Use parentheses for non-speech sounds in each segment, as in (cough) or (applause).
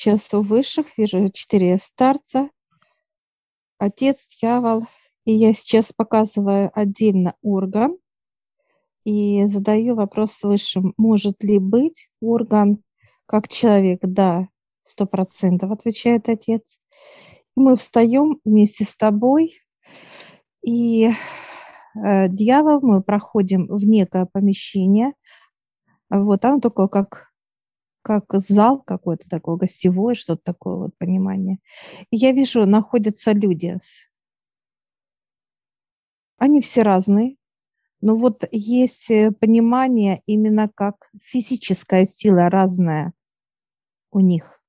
сейчас у высших вижу четыре старца, отец, дьявол, и я сейчас показываю отдельно орган и задаю вопрос высшим, может ли быть орган как человек? Да, сто процентов, отвечает отец. Мы встаем вместе с тобой, и э, дьявол, мы проходим в некое помещение, вот оно такое, как как зал какой-то такой, гостевой, что-то такое вот понимание. И я вижу, находятся люди. Они все разные, но вот есть э, понимание именно как физическая сила разная у них.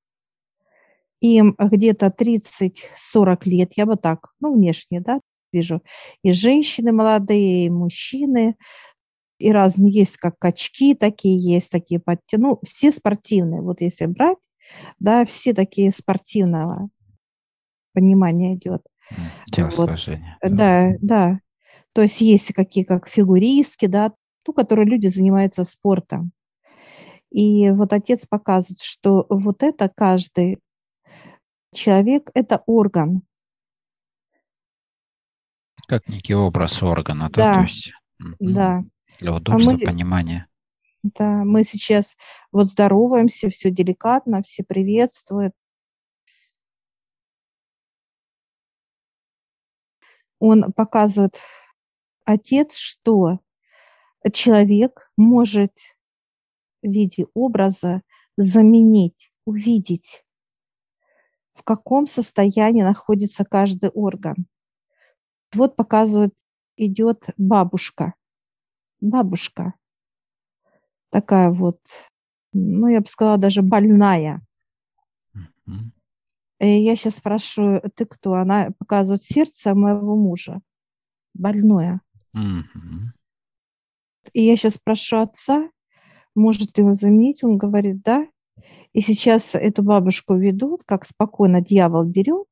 Им где-то 30-40 лет, я бы так, ну, внешне, да, вижу. И женщины молодые, и мужчины, и разные есть, как качки такие есть, такие подтя... ну, все спортивные, вот если брать, да, все такие спортивного понимания идет. Телосложение. Вот. Да. да, да. То есть есть какие как фигуристки, да, ну, которые люди занимаются спортом. И вот отец показывает, что вот это каждый человек – это орган. Как некий образ органа, да, да то есть. Да. Для удобства а мы, понимания. Да, мы сейчас вот здороваемся, все деликатно, все приветствуют. Он показывает, отец, что человек может в виде образа заменить, увидеть, в каком состоянии находится каждый орган. Вот показывает, идет бабушка бабушка. Такая вот, ну, я бы сказала, даже больная. И я сейчас спрашиваю, ты кто? Она показывает сердце моего мужа. Больное. И я сейчас спрошу отца, может ли он заменить? Он говорит, да. И сейчас эту бабушку ведут, как спокойно дьявол берет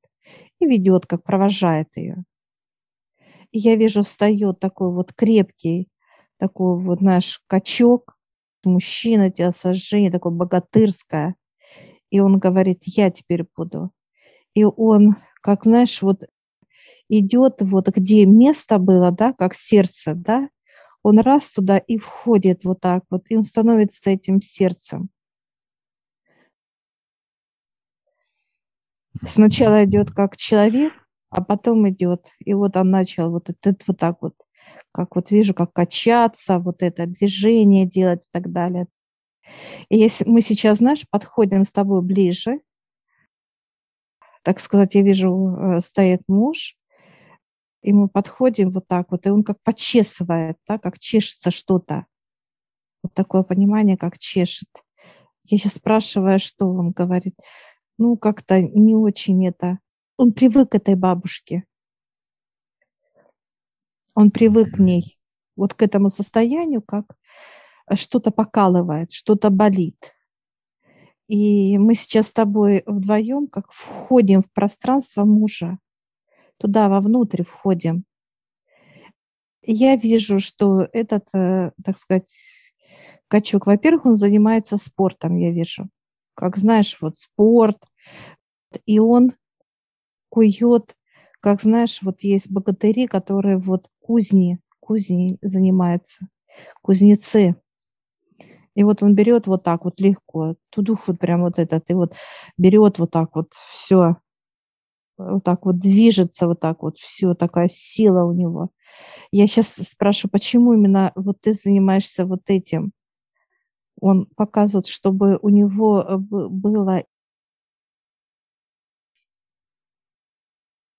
и ведет, как провожает ее. И я вижу, встает такой вот крепкий такой вот наш качок, мужчина, телосложение такое богатырское. И он говорит, я теперь буду. И он, как знаешь, вот идет вот где место было, да, как сердце, да, он раз туда и входит вот так вот, и он становится этим сердцем. Сначала идет как человек, а потом идет, и вот он начал вот этот вот так вот как вот вижу, как качаться, вот это движение делать и так далее. И если мы сейчас, знаешь, подходим с тобой ближе, так сказать, я вижу, э, стоит муж, и мы подходим вот так вот, и он как почесывает, да, как чешется что-то. Вот такое понимание, как чешет. Я сейчас спрашиваю, что он говорит. Ну, как-то не очень это. Он привык к этой бабушке. Он привык к ней, вот к этому состоянию, как э, что-то покалывает, что-то болит. И мы сейчас с тобой вдвоем как входим в пространство мужа, туда вовнутрь входим. Я вижу, что этот, э, так сказать, качок, во-первых, он занимается спортом, я вижу. Как знаешь, вот спорт, и он кует как знаешь, вот есть богатыри, которые вот кузни, кузни занимаются, кузнецы. И вот он берет вот так вот легко, тудух вот прям вот этот, и вот берет вот так вот все, вот так вот движется вот так вот, все, такая сила у него. Я сейчас спрашиваю, почему именно вот ты занимаешься вот этим? Он показывает, чтобы у него э, было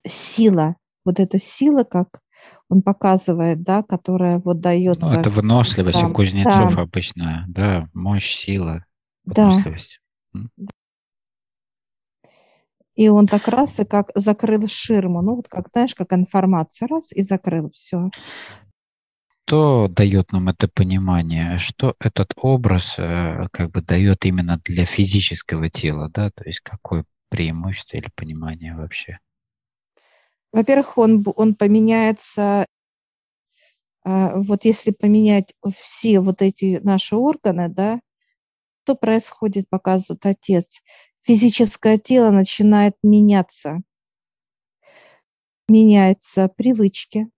сила, вот эта сила, как он показывает, да, которая вот дается. Ну, это выносливость сам. у кузнецов да. обычно, да, мощь, сила, выносливость. Да. И он так раз и как закрыл ширму, ну вот как, знаешь, как информация, раз и закрыл все. Что дает нам это понимание? Что этот образ э, как бы дает именно для физического тела, да? То есть какое преимущество или понимание вообще? Во-первых, он, он поменяется, а, вот если поменять все вот эти наши органы, да, что происходит, показывает отец. физическое тело начинает меняться. Меняются привычки,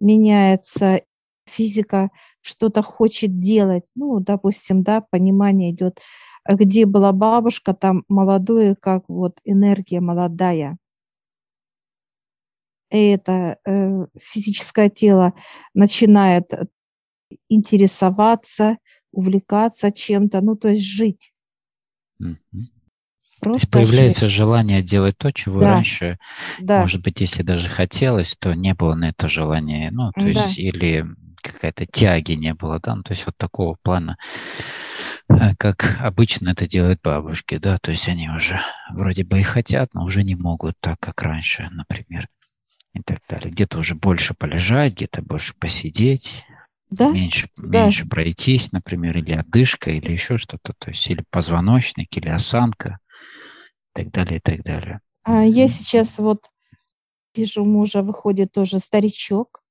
меняется физика, что-то хочет делать. Ну, допустим, да, понимание идет, где была бабушка, там молодое, как вот энергия молодая. Это э, физическое тело начинает интересоваться, увлекаться чем-то, ну, то есть жить. Mm-hmm. Просто то есть появляется жить. желание делать то, чего да. раньше, да. может быть, если даже хотелось, то не было на это желания. Ну, то да. есть, или какая-то тяги не было, да, ну, то есть вот такого плана, э, как обычно это делают бабушки, да, то есть они уже вроде бы и хотят, но уже не могут так, как раньше, например, и так далее. Где-то уже больше полежать, где-то больше посидеть, да? меньше, да. меньше пройтись, например, или одышка, или еще что-то, то есть или позвоночник, или осанка, и так далее, и так далее. А я сейчас вот вижу мужа, выходит тоже старичок,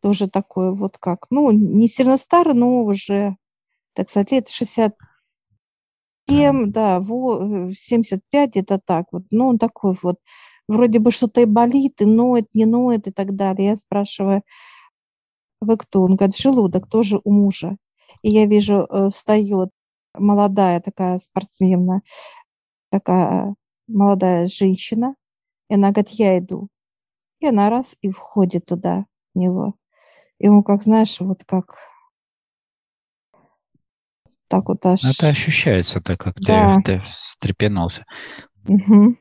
тоже такой вот как, ну, не сильно старый, но уже, так сказать, лет 67, да, 75, это так вот, ну, он такой вот, вроде бы что-то и болит, и ноет, не ноет и так далее. Я спрашиваю, вы кто? Он говорит, желудок тоже у мужа. И я вижу, э, встает молодая такая спортсменна, такая молодая женщина, и она говорит, я иду. И она раз и входит туда, в него. Ему, как знаешь, вот как так вот аж... Это ощущается так, как да. ты, ты встрепенулся. Угу.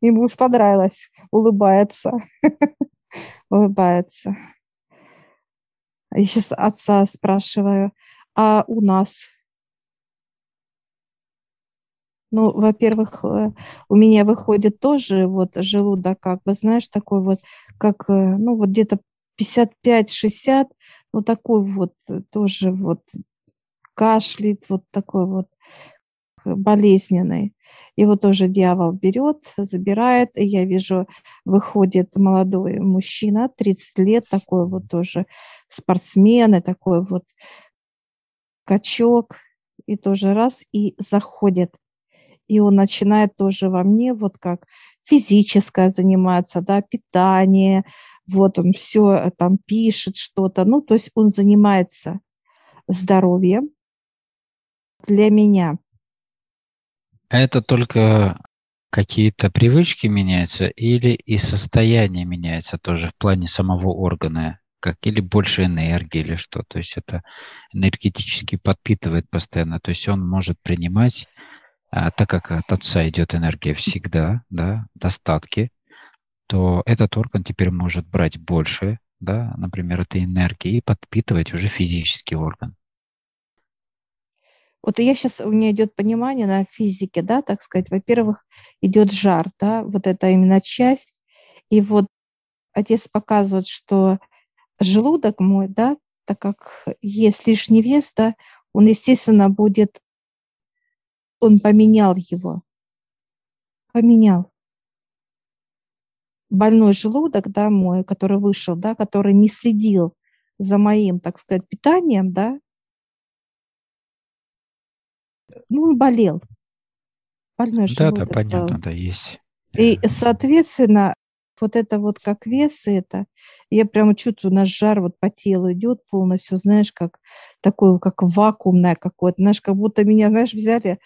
Ему уж понравилось, улыбается, (laughs) улыбается. Я сейчас отца спрашиваю, а у нас? Ну, во-первых, э, у меня выходит тоже вот желудок, как бы, знаешь, такой вот, как, э, ну, вот где-то 55-60, ну, такой вот э, тоже вот кашляет, вот такой вот болезненный. Его тоже дьявол берет, забирает. И я вижу, выходит молодой мужчина, 30 лет, такой вот тоже спортсмен, и такой вот качок, и тоже раз, и заходит. И он начинает тоже во мне, вот как физическое заниматься, да, питание, вот он все там пишет что-то, ну, то есть он занимается здоровьем для меня. Это только какие-то привычки меняются или и состояние меняется тоже в плане самого органа, как или больше энергии или что. То есть это энергетически подпитывает постоянно. То есть он может принимать, а, так как от отца идет энергия всегда, да, достатки, то этот орган теперь может брать больше, да, например, этой энергии и подпитывать уже физический орган. Вот я сейчас, у меня идет понимание на физике, да, так сказать, во-первых, идет жар, да, вот это именно часть, и вот отец показывает, что желудок мой, да, так как есть лишний вес, да, он, естественно, будет, он поменял его, поменял. Больной желудок, да, мой, который вышел, да, который не следил за моим, так сказать, питанием, да, ну, болел. Больной да, да, понятно, был. да, есть. И, соответственно, вот это вот как вес это, я прямо чувствую, наш жар вот по телу идет полностью, знаешь, как такое, как вакуумное какое-то, знаешь, как будто меня, знаешь, взяли,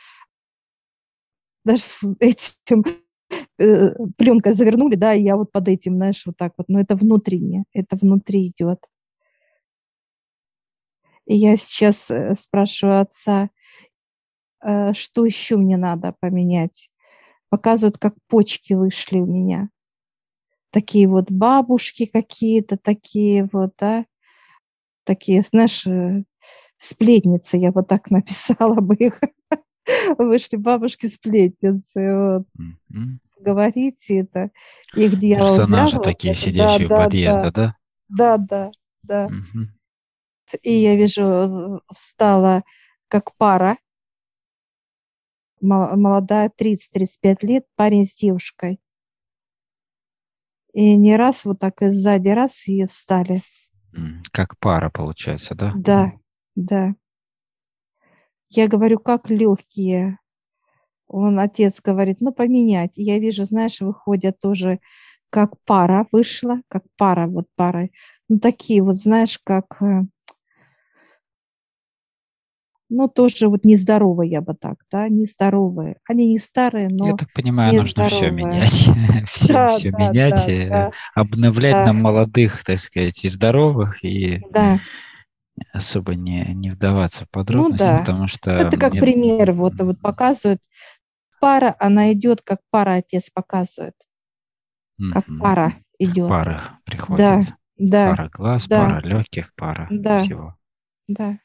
даже с этим э, пленкой завернули, да, и я вот под этим, знаешь, вот так вот, но это внутреннее, это внутри идет. И я сейчас э, спрашиваю отца, Э, что еще мне надо поменять. Показывают, как почки вышли у меня. Такие вот бабушки какие-то, такие вот, да, такие, знаешь, э, сплетницы, я вот так (laughs) написала бы их. Вышли бабушки-сплетницы, вот. Mm-hmm. Говорите это. Их дьявол Персонажи взял, такие, сидящие да, у подъезда, да? Да, да, да. Mm-hmm. И я вижу, э, встала как пара, молодая, 30-35 лет, парень с девушкой. И не раз вот так и сзади раз и встали. Как пара получается, да? Да, да. Я говорю, как легкие. Он, отец говорит, ну, поменять. Я вижу, знаешь, выходят тоже, как пара вышла, как пара, вот пара. Ну, такие вот, знаешь, как, э, ну, тоже вот нездоровые, я бы так, да, нездоровые. Они не старые, но Я так понимаю, нужно все менять. (laughs) все, Да, все да, менять, да, э, да, обновлять да, на молодых, так сказать, и здоровых, и да. особо не, не вдаваться в Ну подробности, да. потому Ну, что Это как мне пример, вот, вот показывает. Пара, она идет, как пара отец показывает. Как мгм, пара идет. парах Да, приходит. да, Пара глаз, да, пара легких, пара да, всего. да.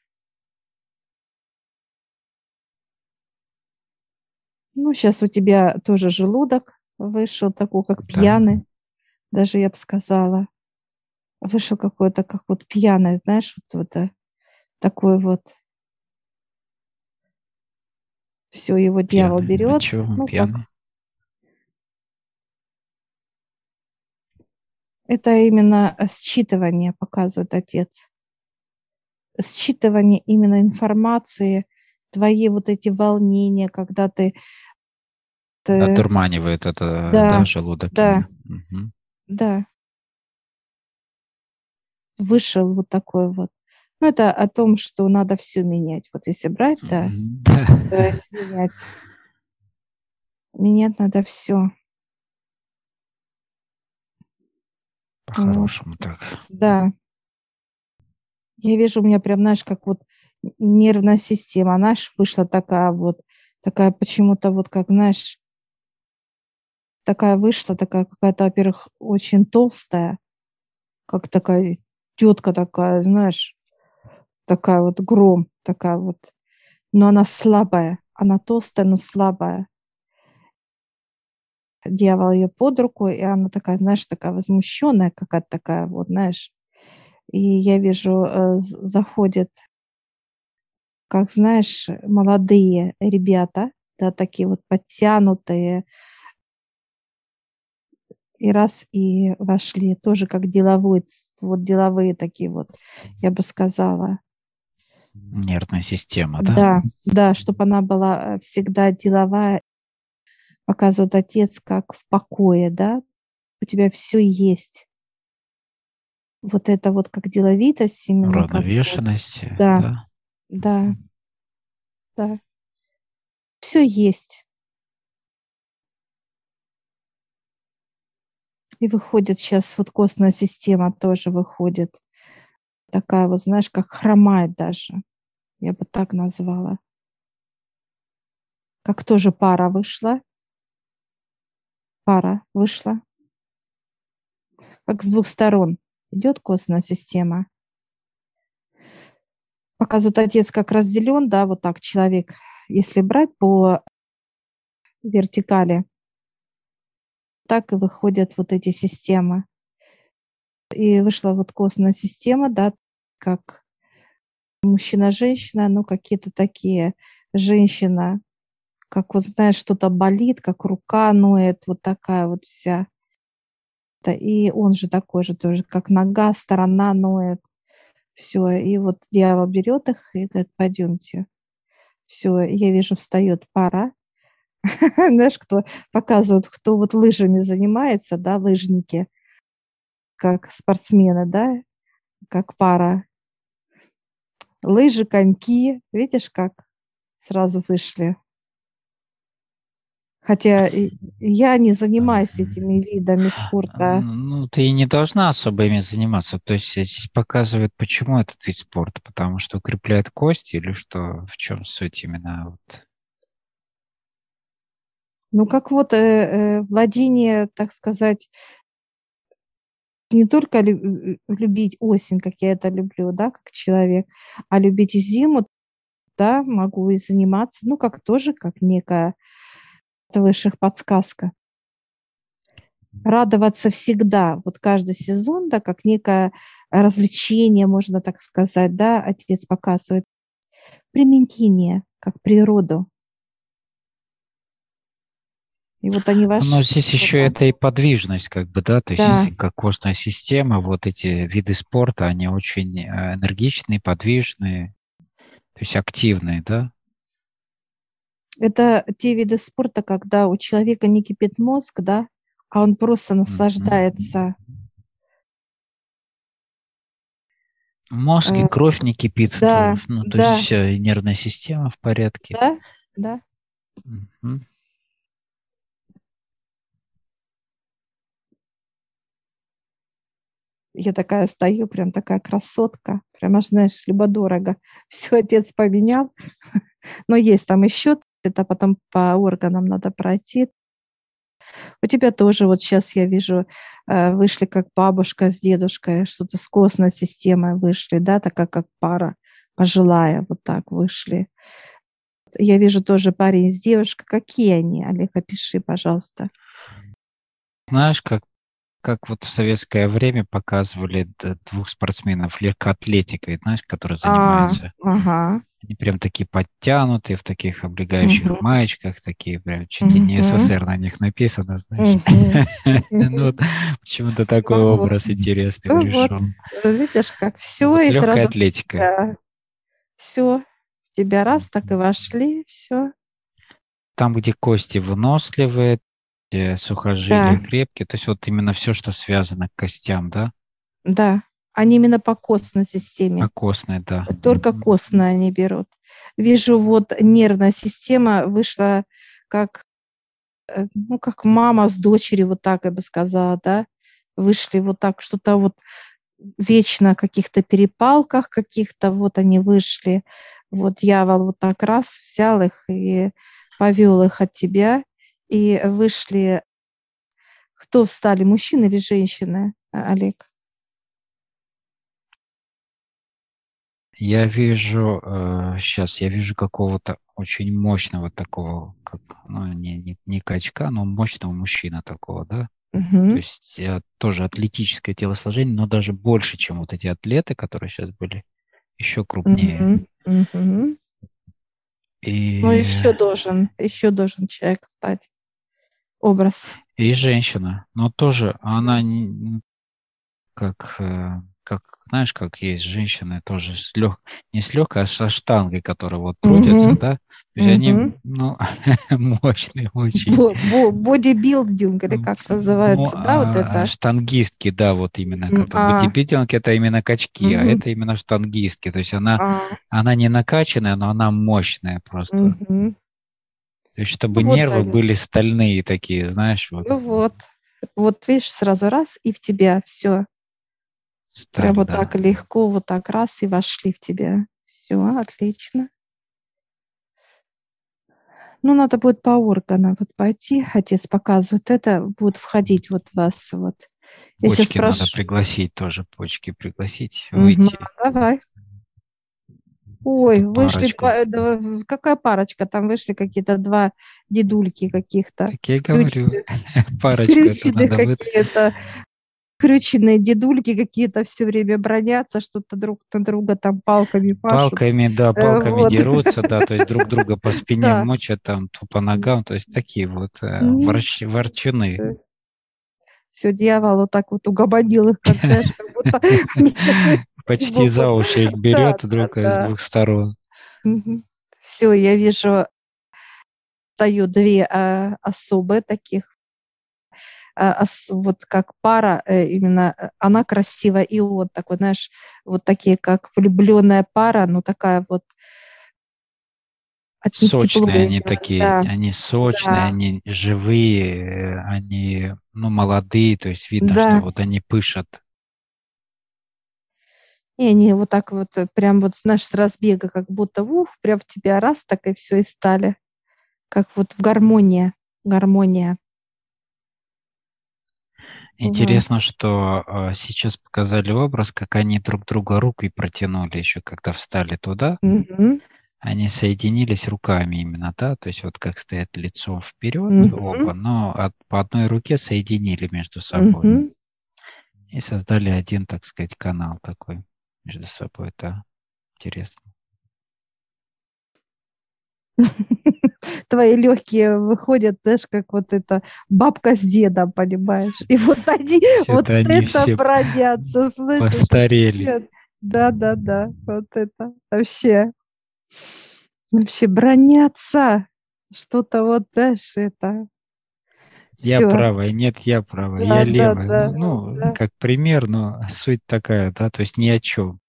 Ну, сейчас у тебя тоже желудок вышел такой, как Да, пьяный, даже я бы сказала. Вышел какой-то, как вот пьяный, знаешь, вот, вот э, такой вот. Все, его дьявол пьяный. А берет. чего он Ну, как пьяный? это именно э, считывание показывает отец. Считывание именно информации, твои вот эти волнения, когда ты, ты Одурманивает это, да, да, желудок да. Мгм. да, вышел вот такой вот. Ну, это о том, что надо все менять. Вот если брать, да, Да. то менять, менять надо все. Вот, По-хорошему так. да. Я вижу, у меня прям, знаешь, как вот нервная система, знаешь, вышла такая вот, такая почему-то вот, как, знаешь, такая вышла, такая какая-то, во-первых, очень толстая, как такая тетка такая, знаешь, такая вот гром, такая вот, но она слабая, она толстая, но слабая. Дьявол ее под руку, и она такая, знаешь, такая возмущенная какая-то такая вот, знаешь. И я вижу, э, з- заходят, как знаешь, молодые ребята, да, такие вот подтянутые, и раз и вошли, тоже как деловой, ц- вот деловые такие вот, я бы сказала. Нервная система, да? Да, да, чтобы она была э, всегда деловая, показывает отец, как в покое, да, у тебя все есть. Вот это вот как деловитость, именно как вот, Уравновешенность, э, да, да. да, да, все есть. И выходит сейчас вот костная система тоже выходит. Такая вот, знаешь, как хромает даже. Я бы так назвала. Как тоже пара вышла. Пара вышла. Как с двух сторон идет костная система. Показывает отец как разделен, да, вот так человек, если брать по вертикали, так и выходят вот эти системы. И вышла вот костная система, да, как мужчина-женщина, ну, какие-то такие женщина, как вот, знаешь, что-то болит, как рука ноет, вот такая вот вся. И он же такой же тоже, как нога, сторона ноет. Все, и вот дьявол берет их и говорит, пойдемте. Все, я вижу, встает пара. (laughs) Знаешь, кто показывает, кто вот лыжами занимается, да, лыжники, как спортсмены, да, как пара. Лыжи, коньки, видишь, как сразу вышли. Хотя я не занимаюсь этими видами спорта. Ну, ты и не должна особо ими заниматься. То есть здесь показывает, почему этот вид спорта. Потому что укрепляет кости или что? В чем суть именно? Вот. Ну, как вот э, э, владение, так сказать, не только лю- любить осень, как я это люблю, да, как человек, а любить зиму, да, могу и заниматься, ну, как тоже, как некая высших подсказка. Радоваться всегда, вот каждый сезон, да, как некое развлечение, можно так сказать, да, отец показывает. Применение, как природу. И вот они Но вошли. здесь еще это и подвижность, как бы, да, то есть Да. если как костная система, вот эти виды спорта, они очень э, энергичные, подвижные, то есть активные, да. Это те виды спорта, когда у человека не кипит мозг, да, а он просто наслаждается. Мозг и Э, кровь не кипит, да, ну, то да. есть и нервная система в порядке. Да, да. Мгм. Я такая стою, прям такая красотка, прям знаешь, любо-дорого. (laughs) Все отец поменял, но есть там еще, это потом по органам надо пройти. У тебя тоже вот сейчас я вижу, э, вышли как бабушка с дедушкой, что-то с костной системой вышли, да, такая как пара пожилая, вот так вышли. Я вижу тоже парень с девушкой. Какие они? Олег, опиши, пожалуйста. Знаешь, как, как вот в советское время показывали двух спортсменов легкоатлетикой, знаешь, которые А, занимаются. ага. Они прям такие подтянутые, в таких облегающих Мгм. маечках, такие прям чуть ли не Мгм. СССР на них написано, знаешь. (laughs) Ну, вот почему-то такой Ну образ интересный Ну вот. пришел. Видишь, как все Вот и легкая сразу атлетика. все в тебя раз так и вошли, все. Там, где кости выносливые, сухожилия Да. крепкие, то есть вот именно все, что связано к костям, да, Да, они именно по костной системе. по костной, да. Только Мгм. костные они берут. Вижу, вот нервная система вышла как, э, ну, как мама с дочерью, вот так я бы сказала, да. Вышли вот так, что-то вот вечно о каких-то перепалках каких-то, вот они вышли. Вот дьявол вот так раз взял их и повел их от тебя, и вышли. Кто встали, мужчины или женщины, а, Олег? Я вижу, сейчас я вижу какого-то очень мощного такого, как, ну, не, не, не качка, но мощного мужчина такого, да. То Мгм. есть э, тоже атлетическое телосложение, но даже больше, чем вот эти атлеты, которые сейчас были, еще крупнее. Мгм. Мгм. И, Ну, еще должен, еще должен человек стать. Образ. и женщина, но тоже она как, э, как, знаешь, как есть женщины тоже с лег, не с легкой, а со штангой, которые вот трудятся, Мгм. да. То есть они, Мгм. ну, (laughs) мощные очень. Бо- бо- Бодибилдинг, или как Ну, называется, да, вот а, это? штангистки, да, вот именно. А. бодибилдинг это именно качки, а Мгм. это именно штангистки. То есть она, А, она не накачанная, но она мощная просто. мгм. То есть чтобы Вот нервы они. были стальные такие, знаешь, вот. Ну вот, вот видишь, сразу раз и в тебя все. сталь, Прям вот да. так легко, вот так раз и вошли в тебя. Все, отлично. Ну, надо будет по органам вот пойти, отец показывает, это будет входить вот в вас вот. Я сейчас Почки надо прошу. пригласить тоже, почки пригласить, выйти. Давай. Ой, вышли, в- какая парочка? Там вышли какие-то два дедульки каких-то. Так я говорю, (laughs) вы... какие-то. Крюченные дедульки какие-то все время бронятся, что-то друг на друга там палками пашут. Палками, да, палками вот. дерутся, да, то есть друг друга по (laughs) спине Да. мочат, там, то по ногам, то есть такие вот э, ворч- ворчуны. Все, дьявол вот так вот угомонил их, как, знаешь, как будто (laughs) Почти за уши их (laughs) берет да, друг да. с двух сторон. Все, я вижу, даю две а, особы таких, а, вот как пара, э, именно э, она красивая, и он такой, знаешь, вот такие, как влюбленная пара, ну такая вот тепло Сочные они такие, да. они сочные, Да. они живые, э, они, ну, молодые, то есть видно, Да. что вот они пышат. И они вот так вот, э, прям вот, знаешь, с разбега, как будто, ух, прям в тебя раз, так и все и стали. Как вот в гармония, гармония. Интересно, что э, сейчас показали образ, как они друг друга рукой протянули еще, когда встали туда. Мгм. Они соединились руками именно, да, то есть вот как стоят лицом вперед Мгм. оба, но от- по одной руке соединили между собой Мгм. и создали один, так сказать, канал такой между собой. Это интересно. (laughs) Твои легкие выходят, знаешь, как вот это бабка с дедом, понимаешь? И вот они, вот они это бродятся, слышишь? постарели. Да, да, да, вот это вообще. Вообще бронятся. что-то вот, знаешь, это Я все. правая, нет, я правая, Да, я левая. да, Ну, ну, да, как пример, но суть такая, да, то есть ни о чем.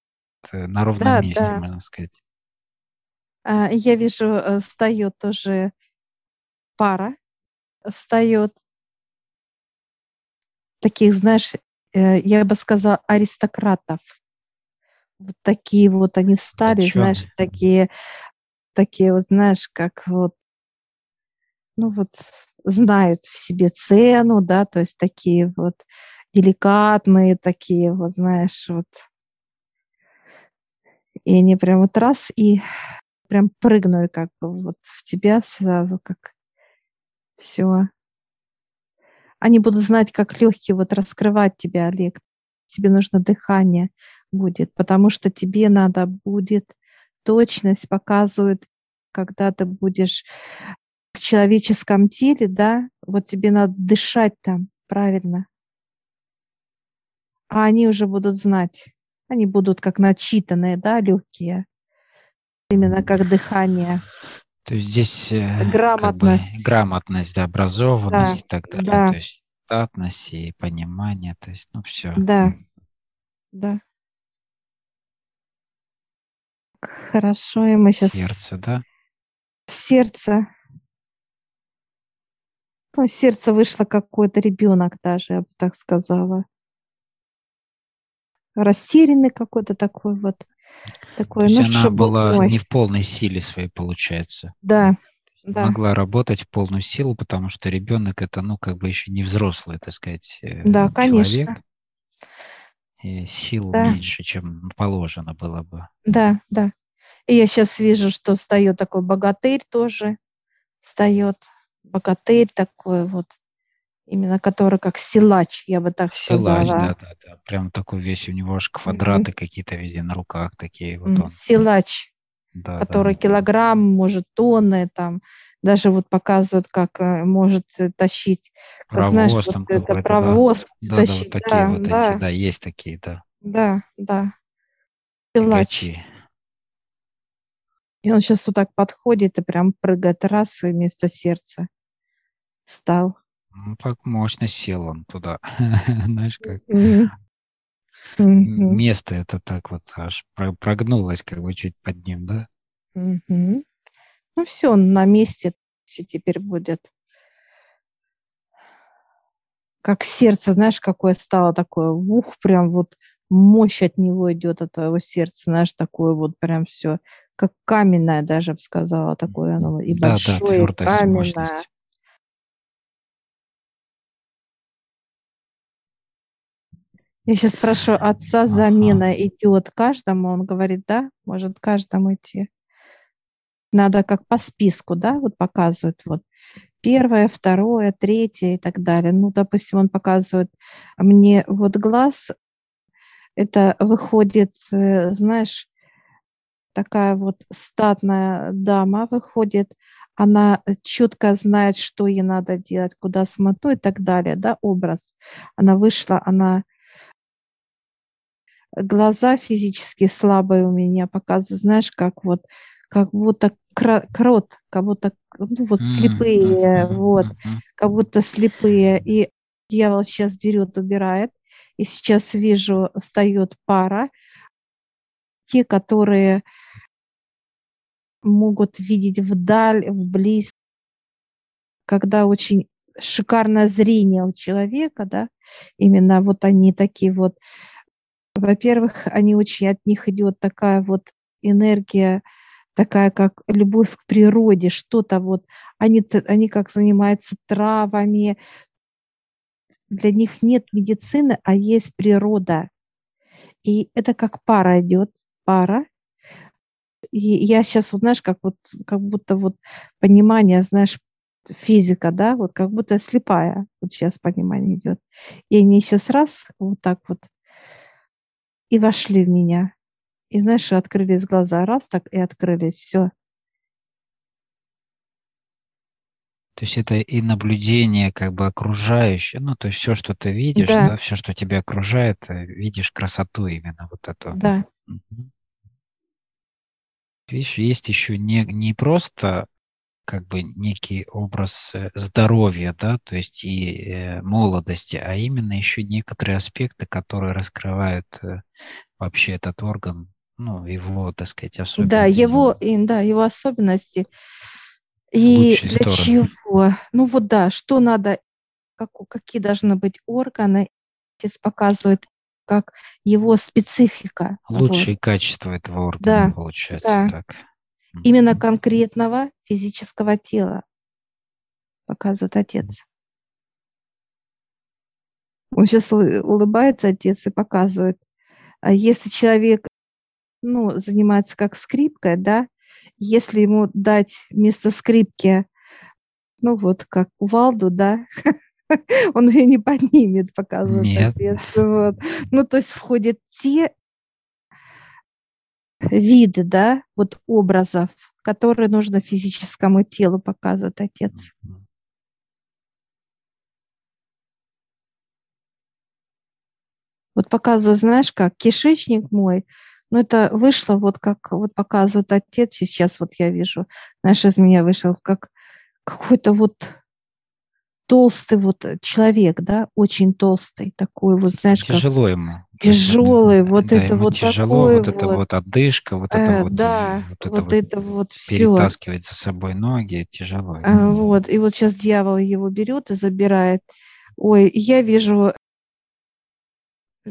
На ровном да, месте, да. можно сказать. А, я вижу, э, встает тоже пара, встает таких, знаешь, э, я бы сказала, аристократов. Вот такие вот они встали, знаешь, Точёные. такие, такие вот, знаешь, как вот, ну вот знают в себе цену, да, то есть такие вот деликатные, такие вот, знаешь, вот. И они прям вот раз и прям прыгнули как бы вот в тебя сразу, как все. Они будут знать, как легкие вот раскрывать тебя, Олег. Тебе нужно дыхание будет, потому что тебе надо будет точность показывает, когда ты будешь в человеческом теле, да, вот тебе надо дышать там правильно. А они уже будут знать. Они будут как начитанные, да, легкие. Именно как дыхание. То есть здесь э, как бы Грамотность. грамотность, да, образованность и так далее. да. То есть статность и понимание, то есть, ну, все. Да, да. Хорошо, и мы сейчас Сердце, да? сердце. Ну, сердце вышло какой-то ребенок даже, я бы так сказала. Растерянный какой-то такой вот. То Такой, есть ну, она чтобы, была ой, не в полной силе своей, получается. да, да, Могла работать в полную силу, потому что ребенок это, ну, как бы еще не взрослый, так сказать, э, да, человек. конечно, И сил Да. меньше, чем положено было бы. да, да. И я сейчас вижу, что встает такой богатырь тоже, встает богатырь такой вот, именно который как силач, я бы так Силач, сказала. да, да, да. Прям такой весь, у него аж квадраты какие-то везде на руках такие вот М, он. Силач. Да, да. который килограмм, может, тонны, там, даже вот показывают, как э, может э, тащить, как, знаешь, Паровоз вот это какой-то, да. паровоз Да, да, вот тащить, такие да, вот да, эти, да, есть такие, да, да, да. Силач. тягачи. И он сейчас вот так подходит и прям прыгает раз, и вместо сердца стал. Ну, так мощно сел он туда. (laughs) Знаешь, как место это так вот аж про- прогнулось как бы чуть под ним, да? Мгм. Ну все, он на месте теперь будет. Как сердце, знаешь, какое стало такое, ух, прям вот мощь от него идет, от твоего сердца, знаешь, такое вот прям все, как каменное даже, я бы сказала, такое оно и Да, да, большое, и твердость, каменное. мощность. Я сейчас спрашиваю отца, Ага. замена идет каждому, он говорит, да, может каждому идти. Надо как по списку, да, вот показывают, вот первое, второе, третье и так далее. Ну, допустим, он показывает мне вот глаз, это выходит, э, знаешь, такая вот статная дама выходит, она четко знает, что ей надо делать, куда смотреть и так далее, да, образ. Она вышла, она глаза физически слабые у меня показывают, знаешь, как вот, как будто крот, как будто, ну, вот слепые, вот, как будто слепые. И дьявол сейчас берет, убирает. И сейчас вижу, встает пара, те, которые могут видеть вдаль, вблизь, когда очень шикарное зрение у человека, да, именно вот они такие вот, во-первых, они очень, от них идет такая вот энергия, такая как любовь к природе, что-то вот, они, они как занимаются травами, для них нет медицины, а есть природа. И это как пара идет, пара. И я сейчас, вот, знаешь, как вот, как будто вот понимание, знаешь, физика, да, вот как будто слепая, вот сейчас понимание идет. И они сейчас раз, вот так вот, и вошли в меня. И знаешь, открылись глаза, раз так и открылись, все. То есть это и наблюдение как бы окружающее, ну, то есть все, что ты видишь, Да. да, все, что тебя окружает, э, видишь красоту именно вот эту. Да. Видишь, есть еще не, не просто как бы некий образ э, здоровья, да, то есть и э, молодости, а именно еще некоторые аспекты, которые раскрывают э, вообще этот орган, ну, его, так сказать, особенности. Да, его, да, его особенности. И для стороны. чего? Ну вот да, что надо, как, какие должны быть органы, здесь показывает, как его специфика. Лучшие вот. качества этого органа, да, получается да. так. Именно конкретного физического тела, показывает отец. Он сейчас улыбается, отец, и показывает. А если человек ну, занимается как скрипкой, да, если ему дать вместо скрипки, ну вот как кувалду, да, (laughs) он ее не поднимет, показывает Нет. отец. Вот. Ну, то есть входят те виды, да, вот образов, которые нужно физическому телу, показывает отец. Вот показываю, знаешь, как кишечник мой, ну это вышло вот как вот показывает отец, сейчас вот я вижу, знаешь, из меня вышел как какой-то вот толстый вот человек, да, очень толстый такой вот, знаешь, тяжело как... ему. Тяжелый, вот да, это вот тяжело, такой вот, это вот отдышка, вот это э, вот, да, вот это вот, это вот все. перетаскивать за собой ноги тяжело. А, вот, и вот сейчас дьявол его берет и забирает. Ой, я вижу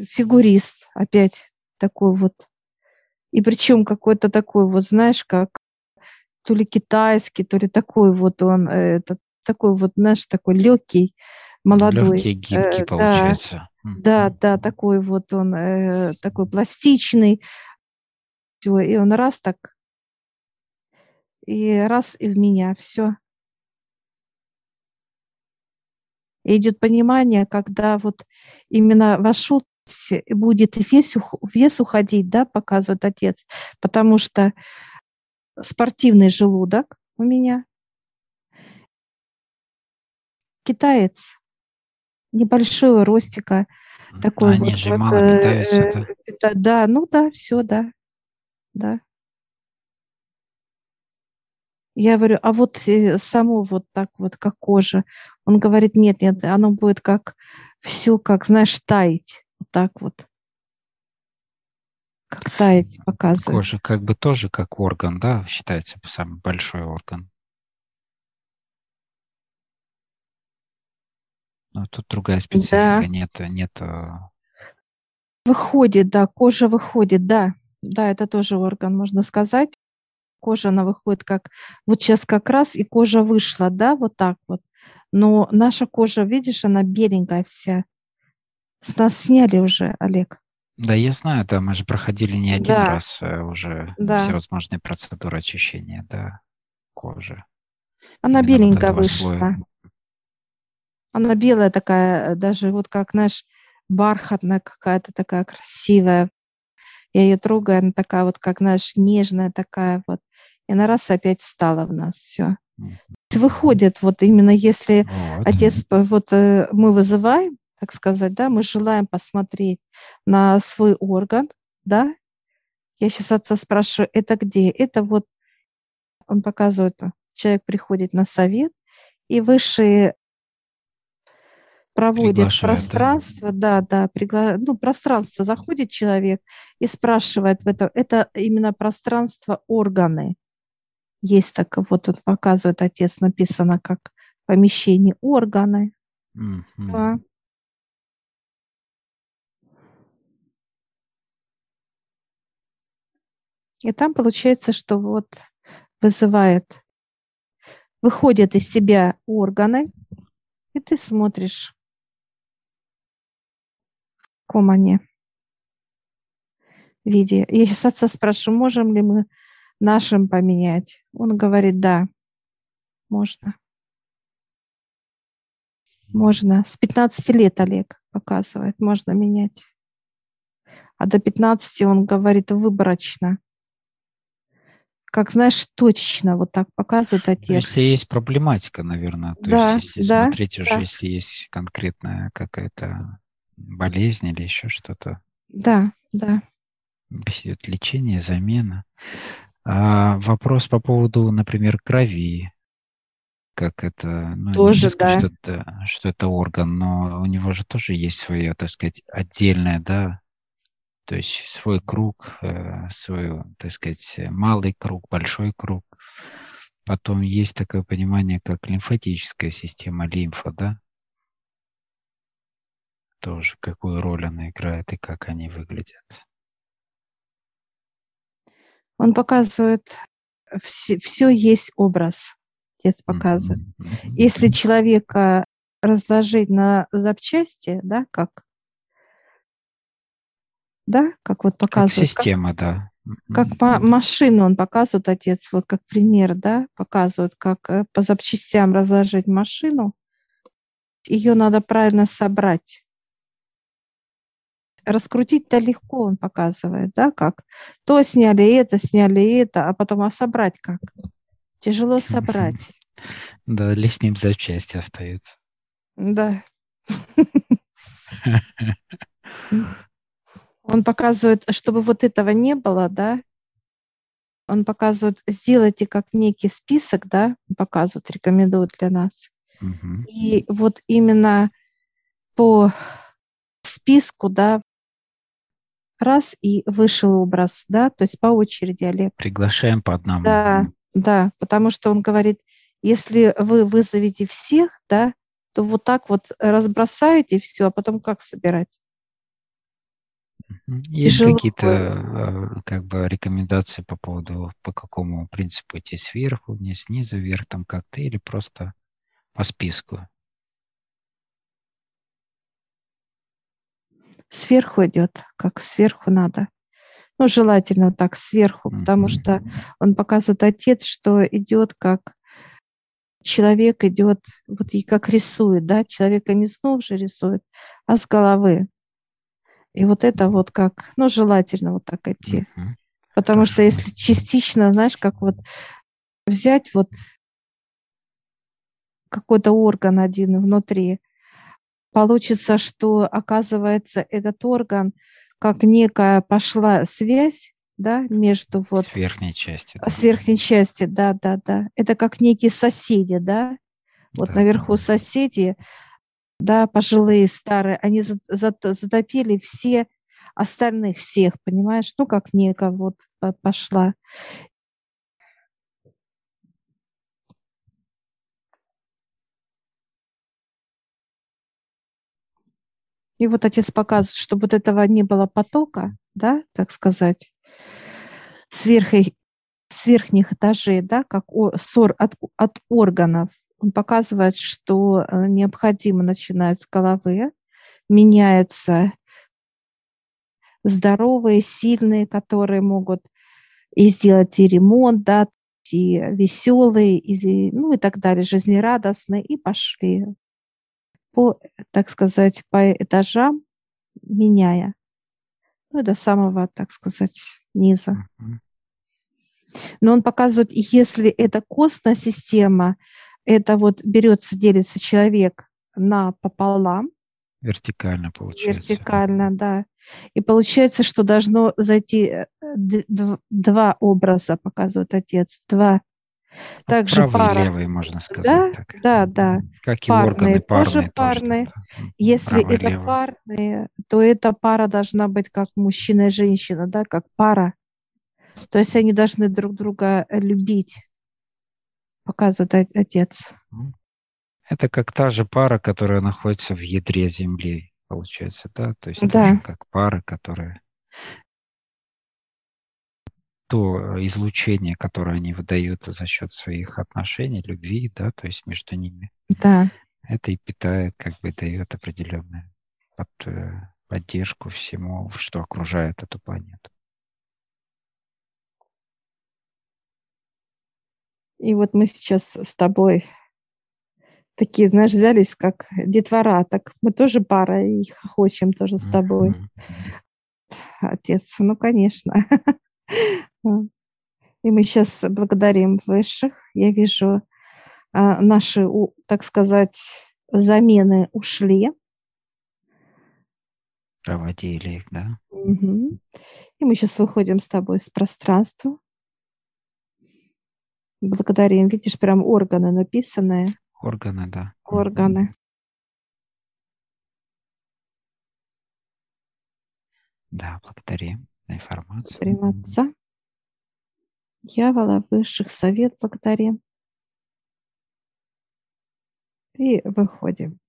фигурист опять такой вот. И причем какой-то такой вот, знаешь, как то ли китайский, то ли такой вот он, э, этот, такой вот, знаешь, такой легкий, молодой. Легкий, гибкий, э, получается. Да, да, да, такой вот он, э, такой пластичный. Все, и он раз так, и раз и в меня, все. идет понимание, когда вот именно вошел будет вес, вес уходить, да, показывает отец, потому что спортивный желудок у меня. Китаец небольшого ростика, такой Они вот. же вот, мало питаются. Э, да, ну да, все, да, да. Я говорю, а вот э, само вот так вот, как кожа. Он говорит, нет, нет, оно будет как все, как, знаешь, таять. Вот так вот. Как таять показывает. Кожа как бы тоже как орган, да, считается самый большой орган. Но тут другая специфика, да. нету, нету. Выходит, да, кожа выходит, да. Да, это тоже орган, можно сказать. Кожа, она выходит как... Вот сейчас как раз и кожа вышла, да, вот так вот. Но наша кожа, видишь, она беленькая вся. С нас сняли уже, Олег. Да, я знаю, да, мы же проходили не один да. раз э, уже да. всевозможные процедуры очищения, да, кожи. Она Именно беленькая вот вышла. Слоя. Она белая такая, даже вот как, знаешь, бархатная какая-то такая красивая. Я ее трогаю, она такая вот, как, знаешь, нежная такая вот. И она раз опять стала в нас, все. Выходит, вот именно если вот. отец, вот э, мы вызываем, так сказать, да, мы желаем посмотреть на свой орган, да, я сейчас отца спрашиваю, это где? Это вот, он показывает, человек приходит на совет, и высшие проводит пространство, да, да, да пригла... ну, пространство, заходит человек и спрашивает в это, это именно пространство органы. Есть так, вот он показывает, отец написано как помещение органы. Mm-hmm. Да. И там получается, что вот вызывает, выходят из себя органы, и ты смотришь, они виде. Я сейчас отца спрашиваю, можем ли мы нашим поменять? Он говорит, да, можно. Можно. С 15 лет Олег показывает, можно менять. А до 15 он говорит выборочно как знаешь, точечно вот так показывает отец. Если есть проблематика, наверное, то да, есть если да, смотреть уже, да. если есть конкретная какая-то болезнь или еще что-то. Да, да. Идет лечение, замена. А вопрос по поводу, например, крови. как это, ну, Тоже, сказать, да. что это, что это орган, но у него же тоже есть свое, так сказать, отдельное, да, то есть свой круг, э, свой, так сказать, малый круг, большой круг. Потом есть такое понимание, как лимфатическая система, лимфа, да? Тоже какую роль она играет и как они выглядят. Он показывает, все, все есть образ. Отец показывает. Mm-hmm. Если человека разложить на запчасти, да, как да, как вот показывает. Как система, как, да. Как по машину он показывает, отец, вот как пример, да, показывает, как э, по запчастям разложить машину. Ее надо правильно собрать. Раскрутить-то легко, он показывает, да, как. То сняли это, сняли это, а потом, а собрать как? Тяжело собрать. Да, лишним запчасти остаются. Да. Он показывает, чтобы вот этого не было, да, он показывает, сделайте как некий список, да, показывает, рекомендует для нас. Угу. И вот именно по списку, да, раз и вышел образ, да, то есть по очереди, Олег. Приглашаем по одному. Да, да, потому что он говорит, если вы вызовете всех, да, то вот так вот разбросаете все, а потом как собирать? Есть какие-то э, как бы рекомендации по поводу, по какому принципу идти сверху вниз, снизу вверх, там как-то, или просто по списку? Сверху идет, как сверху надо. Ну, желательно так сверху, потому что он показывает отец, что идет как человек идет, вот и как рисует, да, человека не снова же рисует, а с головы. И вот это вот как, ну, желательно вот так идти. Uh-huh. Потому Хорошо. что если частично, знаешь, как вот взять вот какой-то орган один внутри, получится, что, оказывается, этот орган как некая пошла связь, да, между вот... С верхней части. Да. С верхней части, да, да, да. Это как некие соседи, да. Вот да. наверху соседи, да, пожилые, старые, они затопили все остальных всех, понимаешь? Ну, как нека вот пошла. И вот отец показывает, чтобы вот этого не было потока, да, так сказать, сверх, с верхних этажей, да, как ссор от, от органов, он показывает, что э, необходимо начинать с головы, меняются здоровые, сильные, которые могут и сделать и ремонт, да, и веселые, и, ну и так далее, жизнерадостные, и пошли по, так сказать, по этажам, меняя, ну, до самого, так сказать, низа. Но он показывает, если это костная система, это вот берется, делится человек на пополам. Вертикально получается. Вертикально, да. И получается, что должно зайти э, два образа, показывает отец, два. Также Правый пара. и левый, можно сказать. Да, так. да, да. Как и парные, органы парные. Тоже парные. Тоже, да. Если Правый, это левый. парные, то эта пара должна быть как мужчина и женщина, да, как пара. То есть они должны друг друга любить показывает отец. Это как та же пара, которая находится в ядре Земли, получается, да? То есть да. как пара, которая то излучение, которое они выдают за счет своих отношений, любви, да, то есть между ними. Да. Это и питает, как бы дает определенную под, э, поддержку всему, что окружает эту планету. И вот мы сейчас с тобой такие, знаешь, взялись как детвора, так мы тоже пара и хочем тоже с тобой. Отец, ну, конечно. (laughs) И мы сейчас благодарим высших. Я вижу, а, наши, так сказать, замены ушли. Проводили их, да? Угу. И мы сейчас выходим с тобой с пространства. Благодарим. Видишь, прям органы написанные. Органы, да. Органы. Да, благодарим за информацию. Благодарим Отца. Дьявола, высших совет благодарим. И выходим.